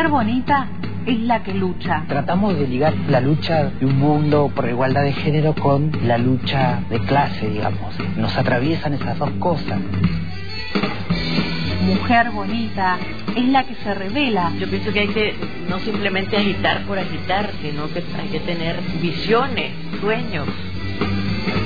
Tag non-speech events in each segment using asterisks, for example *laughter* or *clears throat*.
Mujer bonita es la que lucha. Tratamos de ligar la lucha de un mundo por igualdad de género con la lucha de clase, digamos. Nos atraviesan esas dos cosas. Mujer bonita es la que se revela. Yo pienso que hay que no simplemente agitar por agitar, sino que hay que tener visiones, sueños.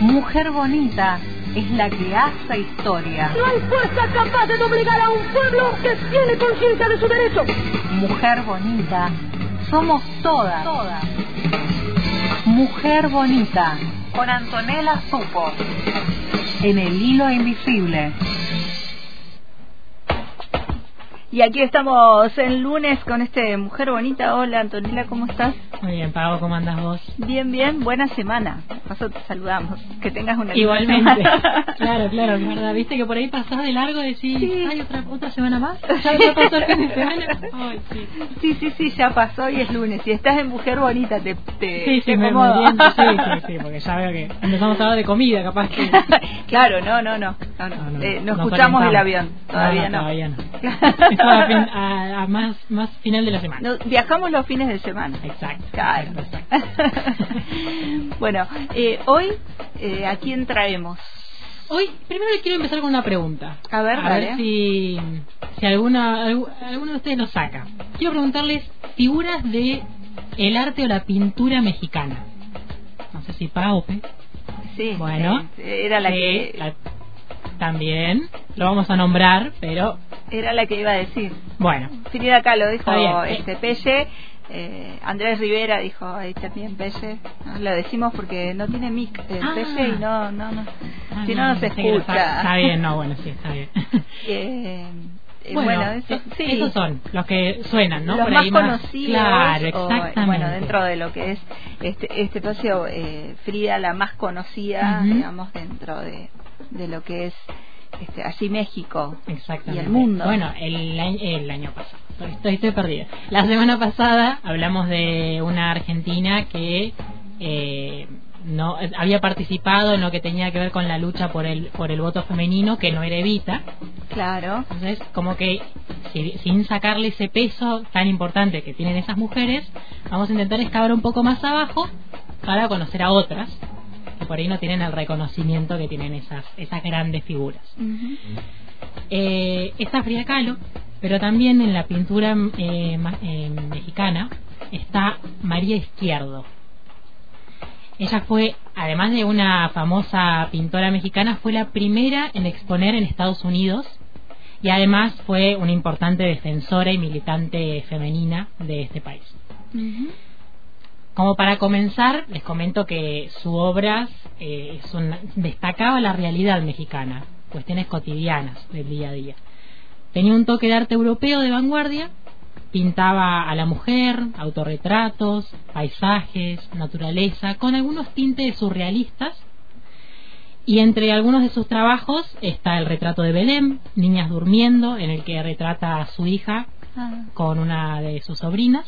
Mujer bonita es la que hace historia. No hay fuerza capaz de obligar a un pueblo que tiene conciencia de su derecho. Mujer bonita, somos todas. todas. Mujer bonita, con Antonella Supo, en el hilo invisible. Y aquí estamos el lunes con este Mujer Bonita. Hola Antonella, ¿cómo estás? Muy bien, Pablo, ¿cómo andas vos? Bien, bien, buena semana. Paso te saludamos. Que tengas una Igualmente. *laughs* claro, claro, es verdad. Viste que por ahí pasás de largo y decís, sí. ¿hay otra, otra semana más? *laughs* ¿Ya, ya pasó el fin de semana? Ay, sí. sí, sí, sí, ya pasó y es lunes. Si estás en Mujer Bonita, te, te, sí, sí, te me, sí, sí, *laughs* sí, porque ya veo que empezamos a hablar de comida, capaz que... claro, no, no, no. No, no. No, no, Eh, no escuchamos el avión. Todavía no. Todavía no. A, fin- a- a más, más final de la semana. No, viajamos los fines de semana. Exacto. Claro. exacto. *laughs* bueno, eh, hoy, eh, ¿a quién traemos? Hoy, primero quiero empezar con una pregunta. A ver, a ver si, si alguna, algu- alguno de ustedes lo saca. Quiero preguntarles figuras de el arte o la pintura mexicana. No sé si Paupe. Sí, Bueno, era la que la- también lo vamos a nombrar, pero era la que iba a decir. bueno, Frida Kahlo dijo bien. este Pelle, eh, Andrés Rivera dijo ahí también Pelle. No, lo decimos porque no tiene mic el Ah. Pelle y no no no. Ah, si no no se escucha. Está bien, no, bueno, sí, está bien. *laughs* Eh, eh, Bueno, bueno, eso- eh, sí. esos son los que suenan, ¿no? los Por más ahí conocidos Claro, o, exactamente. bueno dentro de lo que es este este espacio eh, Frida la más conocida digamos dentro de, de lo que es este allí México y el mundo Bueno, el, el año pasado. Estoy, estoy perdida. La semana pasada hablamos de una argentina que eh, no había participado en lo que tenía que ver con la lucha por el por el voto femenino, que no era Evita. claro Entonces, como que si- sin sacarle ese peso tan importante que tienen esas mujeres, vamos a intentar excavar un poco más abajo para conocer a otras por ahí no tienen el reconocimiento que tienen esas esas grandes figuras. Eh, está Frida Kahlo, pero también en la pintura eh, ma- eh, mexicana está María Izquierdo. Ella fue, además de una famosa pintora mexicana, fue la primera en exponer en Estados Unidos y además fue una importante defensora y militante femenina de este país. Como para comenzar, les comento que su obra eh, destacaba la realidad mexicana, cuestiones cotidianas del día a día. Tenía un toque de arte europeo de vanguardia, pintaba a la mujer, autorretratos, paisajes, naturaleza, con algunos tintes surrealistas. Y entre algunos de sus trabajos está el retrato de Belén, Niñas durmiendo, en el que retrata a su hija Ah, con una de sus sobrinas.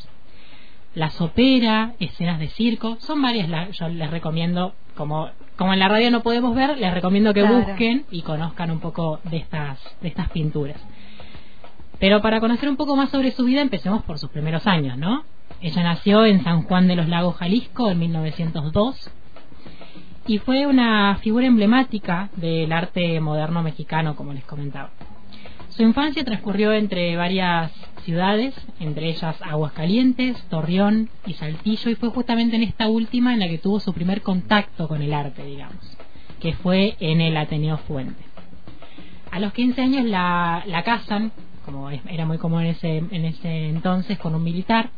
La sopera, escenas de circo, son varias, la- yo les recomiendo, como, como en la radio no podemos ver, les recomiendo que Claro. busquen y conozcan un poco de estas, de estas pinturas. Pero para conocer un poco más sobre su vida, empecemos por sus primeros años, ¿no? Ella nació en San Juan de los Lagos, Jalisco, en 1902, y fue una figura emblemática del arte moderno mexicano, como les comentaba. Su infancia transcurrió entre varias ciudades, entre ellas Aguascalientes, Torreón y Saltillo, y fue justamente en esta última en la que tuvo su primer contacto con el arte, digamos, que fue en el Ateneo Fuente. A los 15 años la, casan, como era muy común en ese, en ese entonces, con un militar,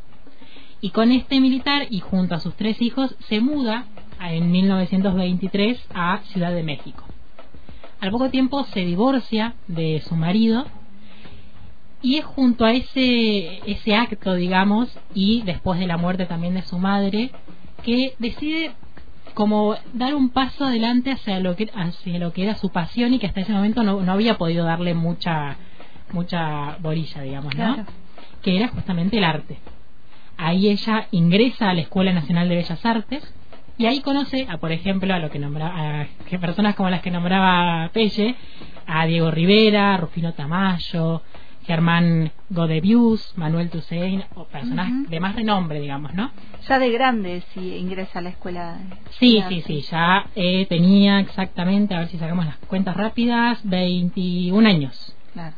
y con este militar y junto a sus tres hijos se muda en 1923 a Ciudad de México. Al poco tiempo se divorcia de su marido y es junto a ese, ese acto, digamos, y después de la muerte también de su madre, que decide como dar un paso adelante hacia lo que, hacia lo que era su pasión y que hasta ese momento no, no había podido darle mucha, mucha bolilla, digamos, ¿no? Claro. Que era justamente el arte. Ahí ella ingresa a la Escuela Nacional de Bellas Artes y ahí conoce a, por ejemplo, a lo que nombraba, a personas como las que nombraba Pelle, a Diego Rivera, Rufino Tamayo, Germán Godebius, Manuel Toussaint, o personas Ujú. de más renombre, digamos, ¿no? Ya de grande si ingresa a la escuela. Sí, de sí, arte. sí, ya eh, tenía exactamente, a ver si sacamos las cuentas rápidas, 21 años. Claro.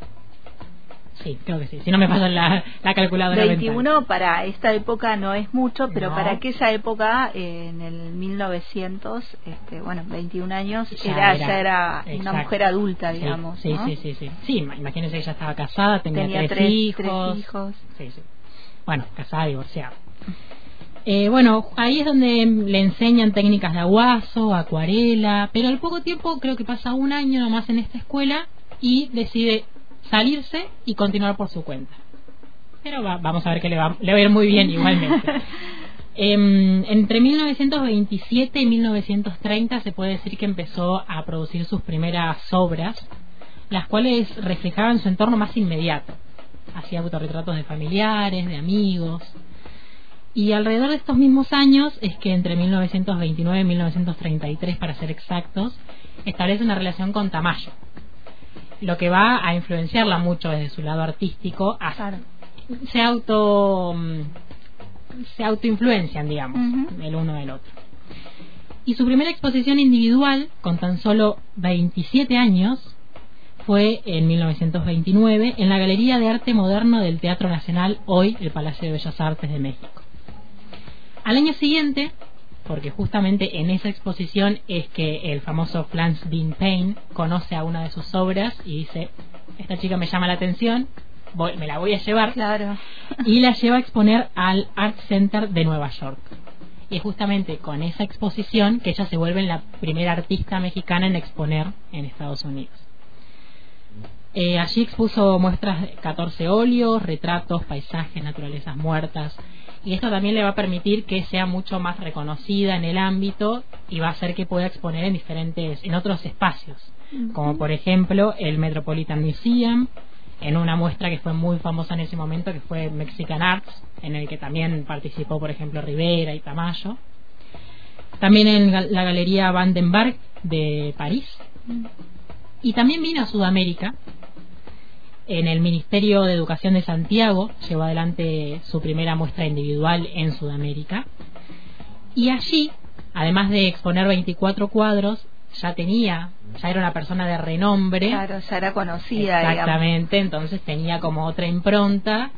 Sí, creo que sí, si no me pasan la, la calculadora mental. 21 para esta época no es mucho, pero No. para aquella época, eh, en el 1900, este, bueno, 21 años, Ya era, era- ya era una mujer adulta, Sí, digamos. Sí, ¿no? sí, sí, sí. Sí, ima- imagínense que ella estaba casada, tenía, Tenía tres, tres- hijos. tres hijos. Sí, sí. Bueno, casada, divorciada. Eh, bueno, ahí es donde le enseñan técnicas de aguazo, acuarela, pero al poco tiempo, creo que pasa un año nomás en esta escuela y decide salirse y continuar por su cuenta. Pero va- vamos a ver que le va, le va a ir muy bien igualmente. *laughs* Em, entre 1927 y 1930 se puede decir que empezó a producir sus primeras obras, las cuales reflejaban su entorno más inmediato. Hacía autorretratos de familiares, de amigos. Y alrededor de estos mismos años es que entre 1929 y 1933, para ser exactos, establece una relación con Tamayo, lo que va a influenciarla mucho desde su lado artístico, a- Claro. se auto mm, se autoinfluencian, digamos, el uno del otro. Y su primera exposición individual, con tan solo 27 años, fue en 1929 en la Galería de Arte Moderno del Teatro Nacional, hoy el Palacio de Bellas Artes de México. Al año siguiente, porque justamente en esa exposición es que el famoso Flans Dean Payne conoce a una de sus obras y dice, esta chica me llama la atención, voy- me la voy a llevar Claro. *laughs* y la lleva a exponer al Art Center de Nueva York. Y es justamente con esa exposición que ella se vuelve la primera artista mexicana en exponer en Estados Unidos. Eh, allí expuso muestras de 14 óleos, retratos, paisajes, naturalezas muertas. Y esto también le va a permitir que sea mucho más reconocida en el ámbito y va a hacer que pueda exponer en diferentes, en otros espacios, como por ejemplo el Metropolitan Museum, en una muestra que fue muy famosa en ese momento, que fue Mexican Arts, en el que también participó, por ejemplo, Rivera y Tamayo. También en la Galería Vandenberg de París. Y también vino a Sudamérica. En el Ministerio de Educación de Santiago llevó adelante su primera muestra individual en Sudamérica. Y allí, además de exponer 24 cuadros, ya tenía, ya era una persona de renombre. Claro, ya era conocida, digamos. Exactamente, entonces tenía como otra impronta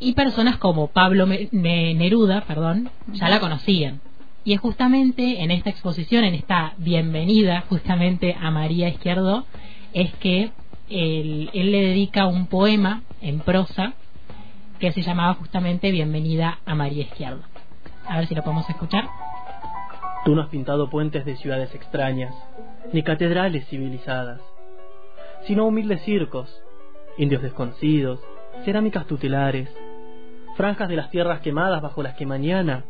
y personas como Pablo Neruda, perdón, ya la conocían. Y es justamente en esta exposición, en esta bienvenida justamente a María Izquierdo, es que él, le dedica un poema en prosa que se llamaba justamente Bienvenida a María Izquierdo. A ver si lo podemos escuchar. Tú no has pintado puentes de ciudades extrañas, ni catedrales civilizadas, sino humildes circos, indios desconocidos, cerámicas tutelares, franjas de las tierras quemadas bajo las que mañana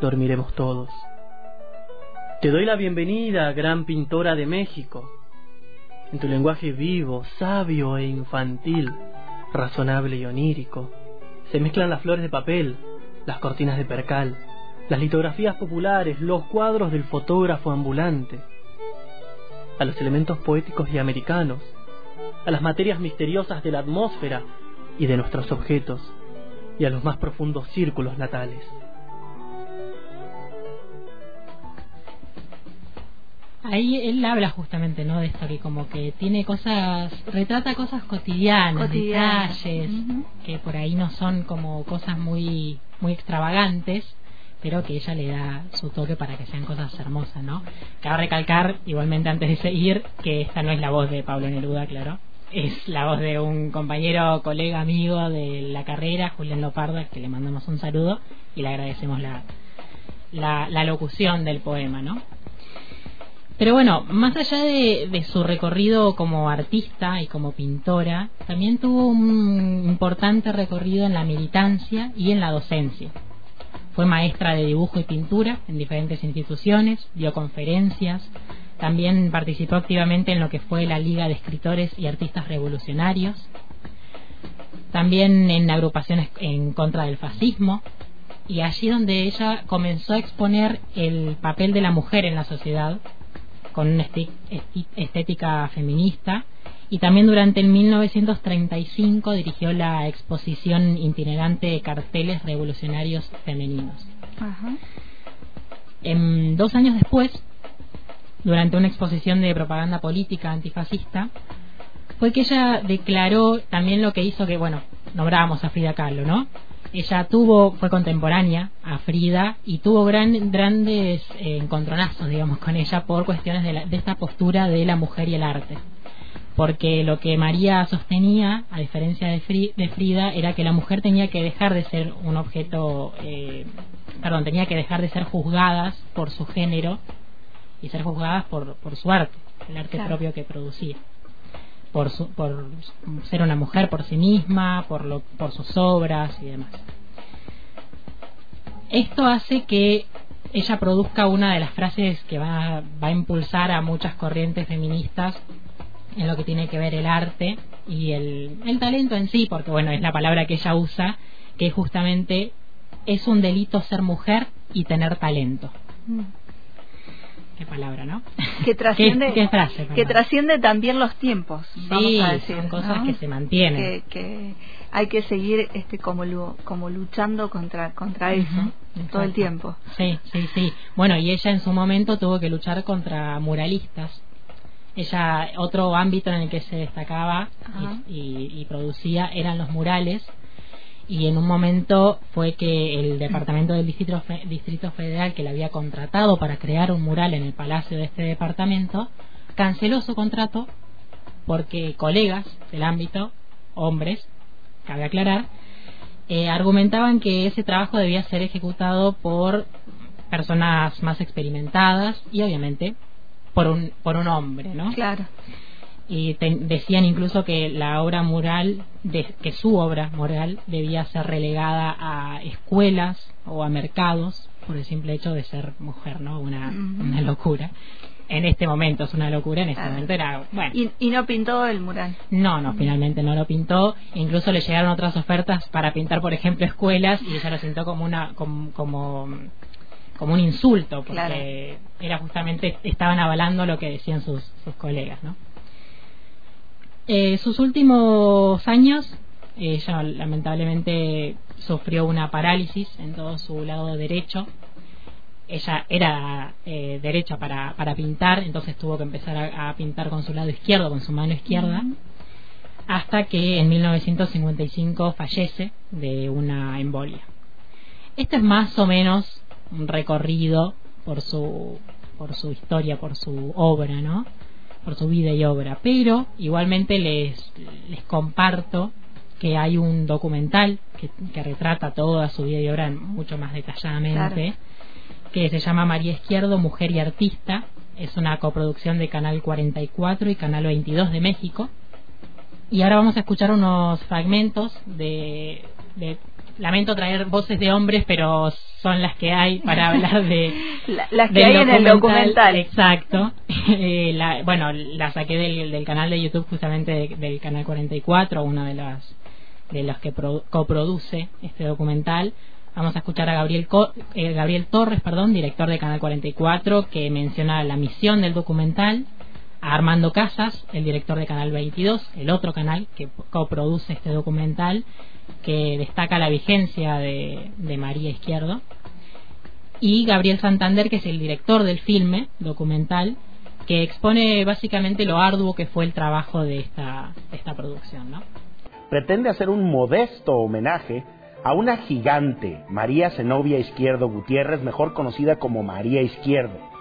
dormiremos todos. Te doy la bienvenida, gran pintora de México. En tu lenguaje vivo, sabio e infantil, razonable y onírico, se mezclan las flores de papel, las cortinas de percal, las litografías populares, los cuadros del fotógrafo ambulante, a los elementos poéticos y americanos, a las materias misteriosas de la atmósfera y de nuestros objetos, y a los más profundos círculos natales. Ahí él habla justamente, ¿no? De esto que como que tiene cosas, retrata cosas cotidianas, Cotidianas. detalles, que por ahí no son como cosas muy, muy extravagantes, pero que ella le da su toque para que sean cosas hermosas, ¿no? Cabe recalcar, igualmente antes de seguir, que esta no es la voz de Pablo Neruda, claro. Es la voz de un compañero, colega, amigo de la carrera, Julián Loparda, que le mandamos un saludo y le agradecemos la, la, la locución del poema, ¿no? Pero bueno, más allá de, su recorrido como artista y como pintora, también tuvo un importante recorrido en la militancia y en la docencia. Fue maestra de dibujo y pintura en diferentes instituciones, dio conferencias, también participó activamente en lo que fue la Liga de Escritores y Artistas Revolucionarios, también en agrupaciones en contra del fascismo, y allí donde ella comenzó a exponer el papel de la mujer en la sociedad, con una estética feminista y también durante el 1935 dirigió la exposición itinerante de carteles revolucionarios femeninos. En, dos años después, durante una exposición de propaganda política antifascista, fue que ella declaró también lo que hizo que, bueno, nombrábamos a Frida Kahlo, ¿no? Ella tuvo, fue contemporánea a Frida y tuvo gran, grandes eh, encontronazos, digamos, con ella por cuestiones de, de esta postura de la mujer y el arte porque lo que María sostenía, a diferencia de, Frida, era que la mujer tenía que dejar de ser un objeto, eh, perdón, tenía que dejar de ser juzgadas por su género y ser juzgadas por, por su arte, el arte propio que producía. Por, por ser una mujer por sí misma, por, lo, por sus obras y demás. Esto hace que ella produzca una de las frases que va, va a impulsar a muchas corrientes feministas en lo que tiene que ver el arte y el, el talento en sí, porque bueno, es la palabra que ella usa, que justamente es un delito ser mujer y tener talento. Qué palabra, ¿no? Que *laughs* trasciende, que trasciende también los tiempos, vamos a decir. Son cosas que se mantienen. Que, hay que seguir este como como luchando contra contra eso todo el tiempo. Sí, sí, sí. Bueno, y ella en su momento tuvo que luchar contra muralistas ella otro ámbito en el que se destacaba y, producía eran los murales y en un momento fue que el *clears throat* departamento del distrito, distrito federal que le había contratado para crear un mural en el palacio de este departamento canceló su contrato porque colegas del ámbito hombres cabe aclarar eh, argumentaban que ese trabajo debía ser ejecutado por personas más experimentadas y obviamente por un, por un hombre, ¿no? Claro. Y decían incluso que la obra mural, de, que su obra mural debía ser relegada a escuelas o a mercados por el simple hecho de ser mujer, ¿no? Una, una locura. En este momento es una locura, en este momento era, bueno. ¿Y, no pintó el mural? No, no, finalmente no lo pintó. Incluso le llegaron otras ofertas para pintar, por ejemplo, escuelas y ella lo sentó como una, como, como como un insulto, porque era justamente, estaban avalando lo que decían sus, sus colegas, ¿no? Eh, sus últimos años, ella lamentablemente sufrió una parálisis en todo su lado derecho. Ella era eh, derecha para, para pintar, entonces tuvo que empezar a, pintar con su lado izquierdo, con su mano izquierda, hasta que en 1955 fallece de una embolia. Esto es más o menos un recorrido por su por su historia, por su obra, ¿no? Por su vida y obra. Pero igualmente les, les comparto que hay un documental que, que retrata toda su vida y obra mucho más detalladamente, que se llama María Izquierdo, Mujer y Artista. Es una coproducción de Canal 44 y Canal 22 de México. Y ahora vamos a escuchar unos fragmentos de, de lamento traer voces de hombres, pero son las que hay para *laughs* hablar de las que hay en el documental. Exacto. *laughs* Eh, la, bueno, la saqué del, del, canal de YouTube justamente del canal 44, uno de los de los que coproduce este documental. Vamos a escuchar a Gabriel, eh, Gabriel Torres, perdón, director de Canal 44, que menciona la misión del documental, Armando Casas, el director de Canal 22, el otro canal que coproduce este documental, que destaca la vigencia de, María Izquierdo, y Gabriel Santander, que es el director del filme documental, que expone básicamente lo arduo que fue el trabajo de esta, esta producción. ¿no? Pretende hacer un modesto homenaje a una gigante, María Zenobia Izquierdo Gutiérrez, mejor conocida como María Izquierdo.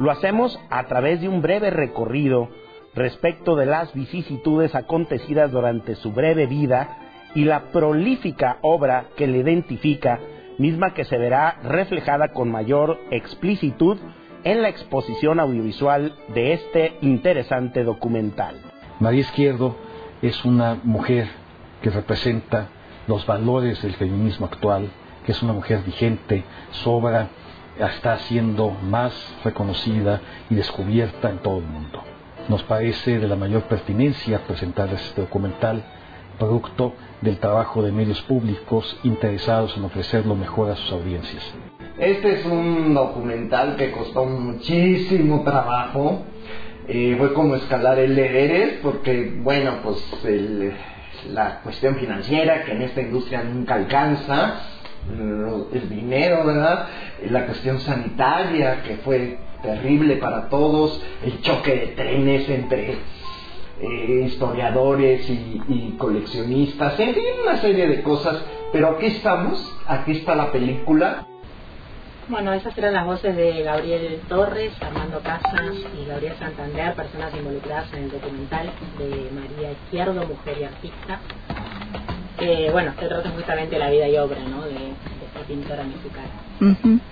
Lo hacemos a través de un breve recorrido respecto de las vicisitudes acontecidas durante su breve vida y la prolífica obra que le identifica, misma que se verá reflejada con mayor explicitud en la exposición audiovisual de este interesante documental. María Izquierdo es una mujer que representa los valores del feminismo actual, que es una mujer vigente, sobra, está siendo más reconocida y descubierta en todo el mundo. Nos parece de la mayor pertinencia presentar este documental producto del trabajo de medios públicos interesados en ofrecer lo mejor a sus audiencias. Este es un documental que costó muchísimo trabajo. Eh, fue como escalar el Everest porque, bueno, pues la cuestión financiera que en esta industria nunca alcanza, el dinero, ¿verdad? La cuestión sanitaria que fue terrible para todos, el choque de trenes entre eh, historiadores y, y, coleccionistas, en fin, una serie de cosas. Pero aquí estamos, aquí está la película. Bueno, esas eran las voces de Gabriel Torres, Armando Casas y Gabriel Santander, personas involucradas en el documental de María Izquierdo, Mujer y Artista. Que, bueno, se trata justamente de la vida y obra ¿no? de, de esta pintora mexicana.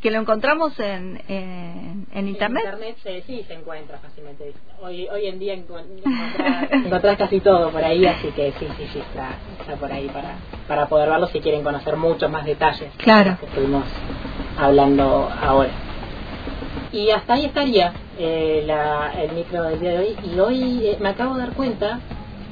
Que lo encontramos en, en, en internet. En internet sí, sí, se encuentra fácilmente. Hoy, hoy en día encontrás, *laughs* encontrás casi todo por ahí, así que sí, sí, sí, está, está por ahí para, para poder verlo si quieren conocer muchos más detalles. Claro. Que estuvimos hablando ahora. Y hasta ahí estaría eh, la, el micro del día de hoy. Y hoy eh, me acabo de dar cuenta,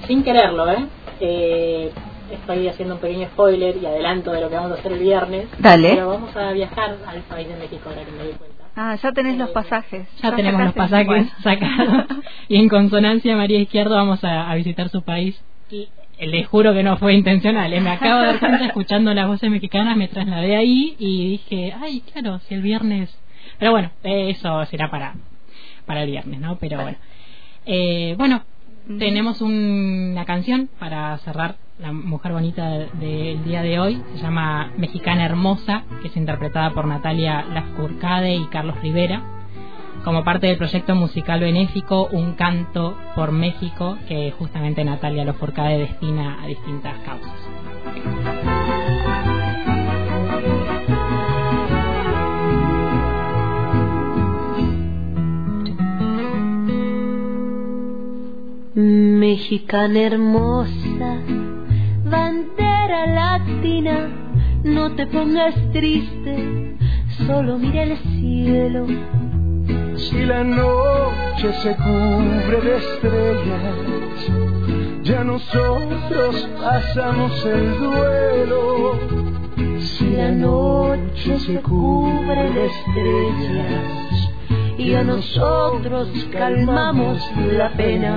sin quererlo, ¿eh? ¿eh? Estoy haciendo un pequeño spoiler y adelanto de lo que vamos a hacer el viernes. Dale. Pero vamos a viajar al país de México ahora que me doy cuenta. Ah, ya tenés los pasajes. Ya, tenemos los pasajes bueno. *laughs* sacados. y en consonancia, María Izquierdo, vamos a, a visitar su país. Y les juro que no fue intencional. ¿eh? Me acabo de dar cuenta escuchando las voces mexicanas, me trasladé ahí y dije, ay, claro, si el viernes. Pero bueno, eso será para, para el viernes, ¿no? Pero bueno. Eh, bueno, tenemos un, una canción para cerrar la mujer bonita del de, día de hoy. Se llama Mexicana Hermosa, que es interpretada por Natalia Lascurcade y Carlos Rivera como parte del proyecto musical benéfico Un Canto por México, que justamente Natalia Loforcade destina a distintas causas. Mexicana hermosa, bandera latina, no te pongas triste, solo mira el cielo si la noche se cubre de estrellas, ya nosotros pasamos el duelo. Si la noche se cubre de estrellas, y a nosotros calmamos la pena.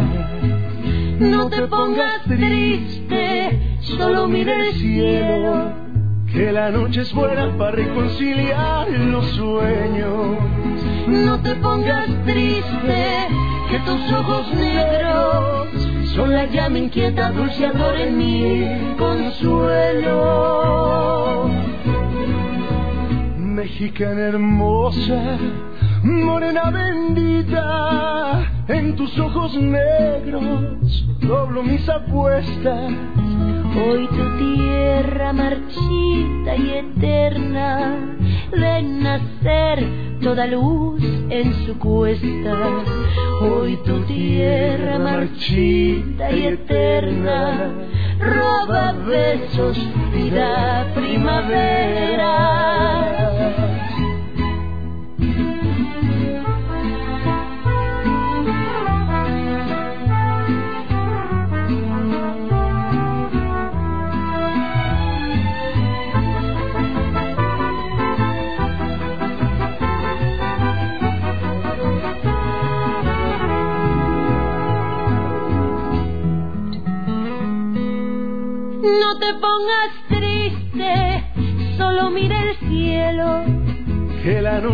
No te pongas triste, solo mira el cielo. Que la noche es buena para reconciliar los sueños no te pongas triste, que tus ojos negros son la llama inquieta, dulceador en mi consuelo. Mexicana hermosa, morena bendita, en tus ojos negros doblo mis apuestas. Hoy tu tierra marchita y eterna de nacer toda luz en su cuesta. Hoy tu tierra marchita y eterna roba besos, vida primavera.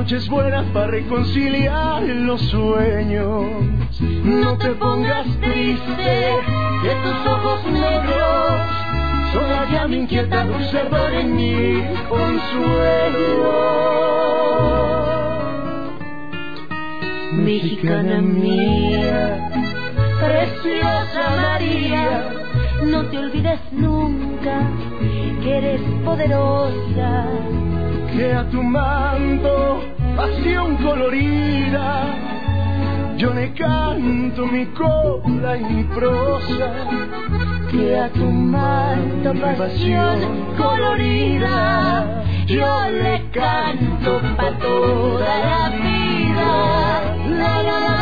Que la noche es buena para reconciliar los sueños. No te pongas triste, que tus ojos negros son la llama inquieta, dulce ardor en mi consuelo. Mexicana mía, preciosa María no te olvides nunca que eres poderosa. Que a tu mando, pasión colorida, yo le canto mi cola y mi prosa. Que a tu manto, pasión colorida, yo le canto pa' toda la vida.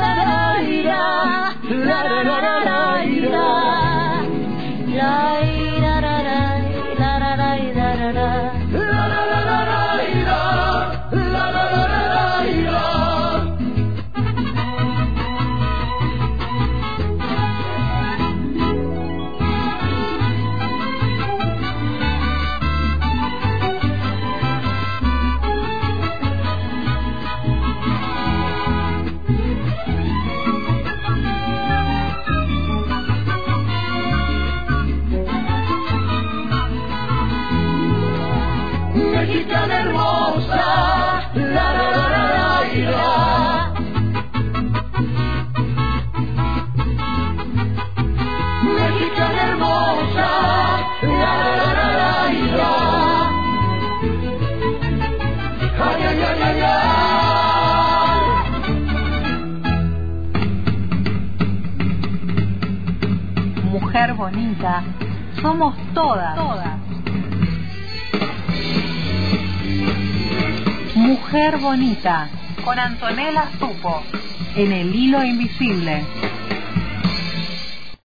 tan hermosa. La, la, la, la, la, Mexicana hermosa. La, la, la, la, la. Ay, ay, ay, ay, ay. Mujer bonita, somos todas. Todas Mujer bonita con Antonella Supo en el hilo invisible.